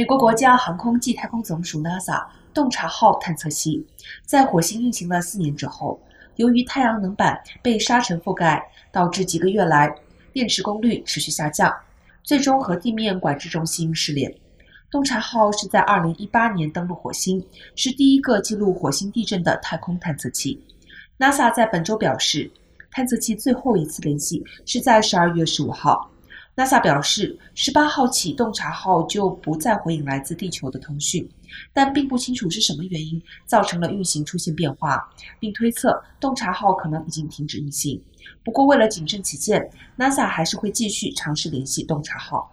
美国国家航空暨太空总署 NASA 洞察号探测器在火星运行了四年之后，由于太阳能板被沙尘覆盖，导致几个月来电池功率持续下降，最终和地面管制中心失联。洞察号是在2018年登陆火星，是第一个记录火星地震的太空探测器。NASA 在本周表示，探测器最后一次联系是在12月15号。NASA 表示，十八号起，洞察号就不再回应来自地球的通讯，但并不清楚是什么原因造成了运行出现变化，并推测洞察号可能已经停止运行。不过，为了谨慎起见，NASA 还是会继续尝试联系洞察号。